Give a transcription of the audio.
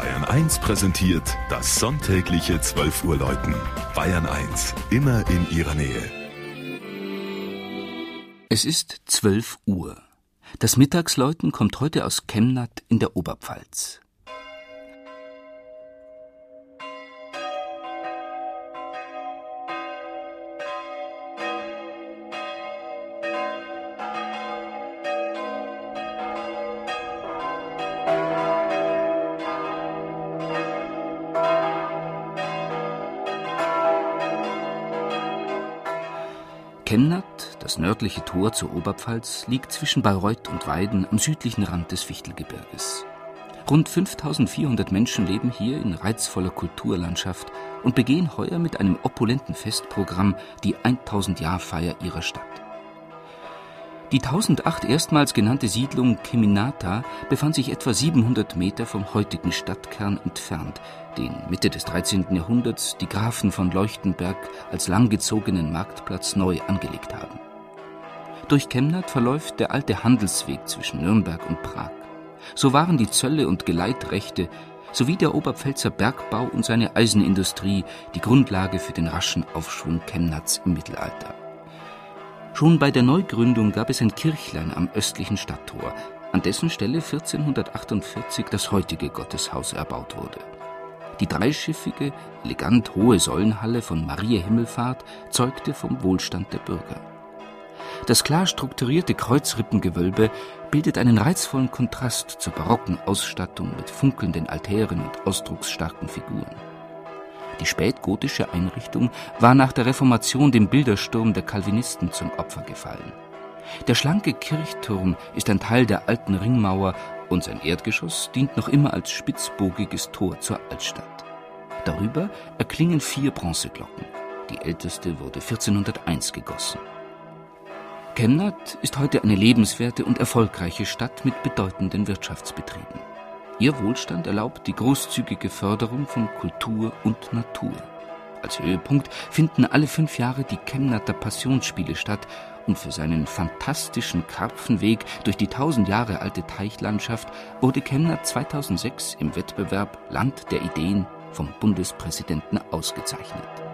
Bayern 1 präsentiert das sonntägliche 12 Uhr Läuten. Bayern 1, immer in ihrer Nähe. Es ist 12 Uhr. Das Mittagsläuten kommt heute aus Chemnat in der Oberpfalz. Chemnat, das nördliche Tor zur Oberpfalz, liegt zwischen Bayreuth und Weiden am südlichen Rand des Fichtelgebirges. Rund 5400 Menschen leben hier in reizvoller Kulturlandschaft und begehen heuer mit einem opulenten Festprogramm die 1000-Jahr-Feier ihrer Stadt. Die 1008 erstmals genannte Siedlung Keminata befand sich etwa 700 Meter vom heutigen Stadtkern entfernt, den Mitte des 13. Jahrhunderts die Grafen von Leuchtenberg als langgezogenen Marktplatz neu angelegt haben. Durch Chemnat verläuft der alte Handelsweg zwischen Nürnberg und Prag. So waren die Zölle und Geleitrechte sowie der Oberpfälzer Bergbau und seine Eisenindustrie die Grundlage für den raschen Aufschwung Chemnats im Mittelalter. Schon bei der Neugründung gab es ein Kirchlein am östlichen Stadttor, an dessen Stelle 1448 das heutige Gotteshaus erbaut wurde. Die dreischiffige, elegant hohe Säulenhalle von Maria Himmelfahrt zeugte vom Wohlstand der Bürger. Das klar strukturierte Kreuzrippengewölbe bildet einen reizvollen Kontrast zur barocken Ausstattung mit funkelnden Altären und ausdrucksstarken Figuren. Die spätgotische Einrichtung war nach der Reformation dem Bildersturm der Calvinisten zum Opfer gefallen. Der schlanke Kirchturm ist ein Teil der alten Ringmauer und sein Erdgeschoss dient noch immer als spitzbogiges Tor zur Altstadt. Darüber erklingen vier Bronzeglocken. Die älteste wurde 1401 gegossen. Chemnat ist heute eine lebenswerte und erfolgreiche Stadt mit bedeutenden Wirtschaftsbetrieben. Ihr Wohlstand erlaubt die großzügige Förderung von Kultur und Natur. Als Höhepunkt finden alle fünf Jahre die Chemnater Passionsspiele statt und für seinen fantastischen Karpfenweg durch die tausend Jahre alte Teichlandschaft wurde Chemnat 2006 im Wettbewerb Land der Ideen vom Bundespräsidenten ausgezeichnet.